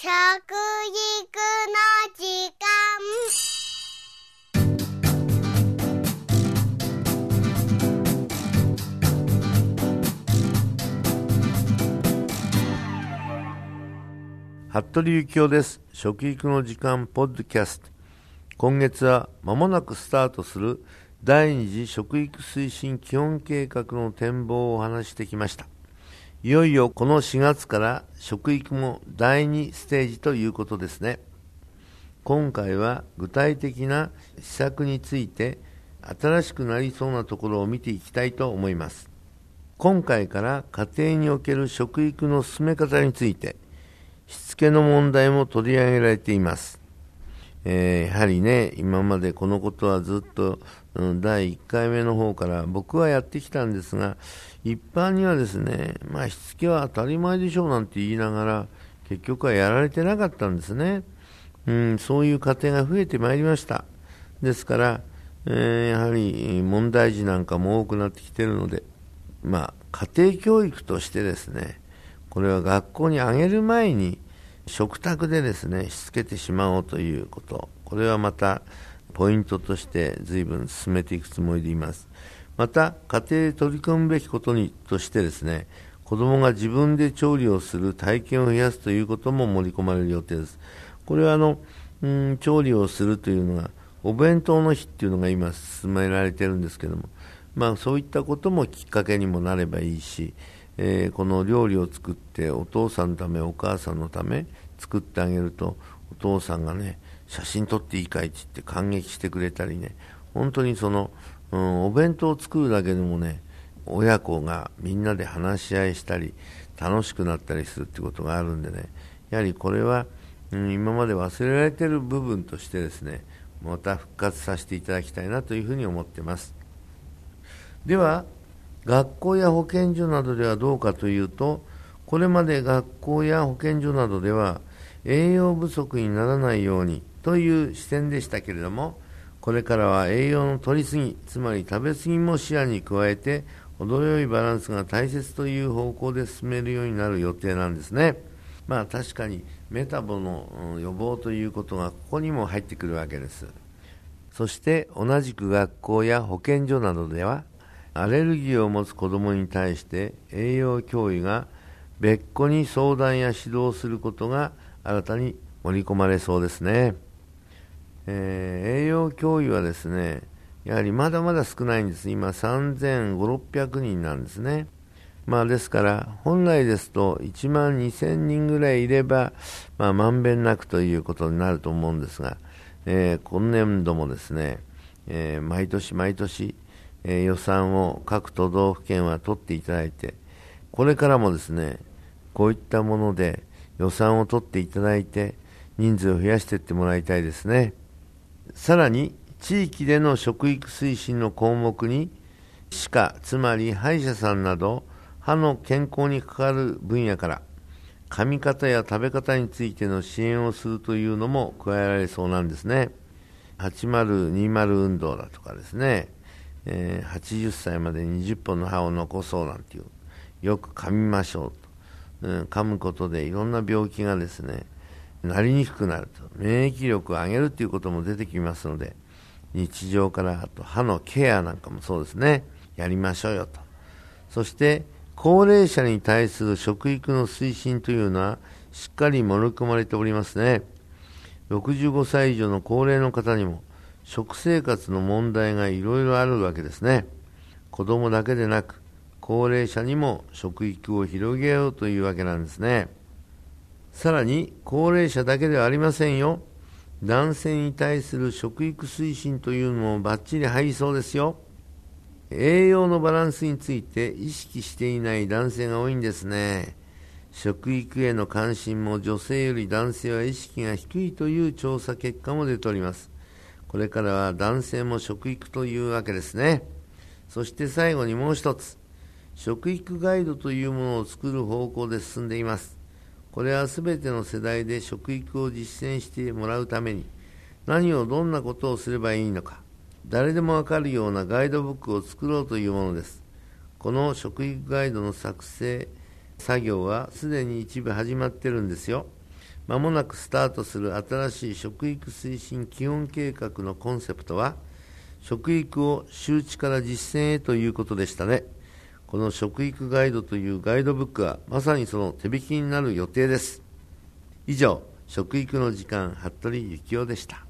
食育の時間。服部幸男です。食育の時間ポッドキャスト。今月は間もなくスタートする第二次食育推進基本計画の展望をお話してきました。いよいよこの4月から食育も第2ステージということですね。今回は具体的な施策について新しくなりそうなところを見ていきたいと思います。今回から家庭における食育の進め方についてしつけの問題も取り上げられています、えー、やはりね今までこのことはずっと、うん、第1回目の方から僕はやってきたんですが一般にはですね、まあ、しつけは当たり前でしょうなんて言いながら結局はやられてなかったんですね、うん、そういう家庭が増えてまいりました。ですから、えー、やはり問題児なんかも多くなってきているので、まあ、家庭教育としてですねこれは学校にあげる前に食卓でですねしつけてしまおうということ。これはまたポイントとして随分進めていくつもりでいます。また家庭で取り組むべきことにとしてですね子どもが自分で調理をする体験を増やすということも盛り込まれる予定です。これはあの、うん、調理をするというのがお弁当の日っていうのが今進められてるんですけどもまあそういったこともきっかけにもなればいいしえー、この料理を作ってお父さんのためお母さんのため作ってあげるとお父さんがね写真撮っていいかいって言って感激してくれたりね。本当にその、うん、お弁当を作るだけでもね親子がみんなで話し合いしたり楽しくなったりするってことがあるんでね。やはりこれは、うん、今まで忘れられてる部分としてですねまた復活させていただきたいなというふうに思ってます。では学校や保健所などではどうかというとこれまで学校や保健所などでは栄養不足にならないようにという視点でしたけれどもこれからは栄養の取りすぎつまり食べ過ぎも視野に加えて程よいバランスが大切という方向で進めるようになる予定なんですね。まあ確かにメタボの予防ということがここにも入ってくるわけです。そして同じく学校や保健所などではアレルギーを持つ子どもに対して栄養教諭が別個に相談や指導することが新たに盛り込まれそうですね、えー、栄養教諭はですねやはりまだまだ少ないんです。今3500600人なんですね。まあですから本来ですと1万2000人ぐらいいればまあんべんなくということになると思うんですが、えー、今年度もですね、えー、毎年毎年え予算を各都道府県は取っていただいて、これからもですね、こういったもので予算を取っていただいて、人数を増やしていってもらいたいですね。さらに、地域での食育推進の項目に、歯科、つまり歯医者さんなど、歯の健康に関わる分野から、噛み方や食べ方についての支援をするというのも加えられそうなんですね。8020運動だとかですね、えー、80歳まで20本の歯を残そうなんていうよく噛みましょうと、うん、噛むことでいろんな病気がですねなりにくくなると。免疫力を上げるということも出てきますので日常からあと歯のケアなんかもそうですね。やりましょうよと。そして高齢者に対する食育の推進というのはしっかり盛り込まれておりますね。65歳以上の高齢の方にも食生活の問題がいろいろあるわけですね。子供だけでなく、高齢者にも食育を広げようというわけなんですね。さらに、高齢者だけではありませんよ。男性に対する食育推進というのもバッチリ入りそうですよ。栄養のバランスについて意識していない男性が多いんですね。食育への関心も女性より男性は意識が低いという調査結果も出ております。これからは男性も食育というわけですね。そして最後にもう一つ、食育ガイドというものを作る方向で進んでいます。これは全ての世代で食育を実践してもらうために、何をどんなことをすればいいのか、誰でもわかるようなガイドブックを作ろうというものです。この食育ガイドの作成作業はすでに一部始まってるんですよ。まもなくスタートする新しい食育推進基本計画のコンセプトは食育を周知から実践へということでしたね。この食育ガイドというガイドブックはまさにその手引きになる予定です。以上食育の時間服部幸雄でした。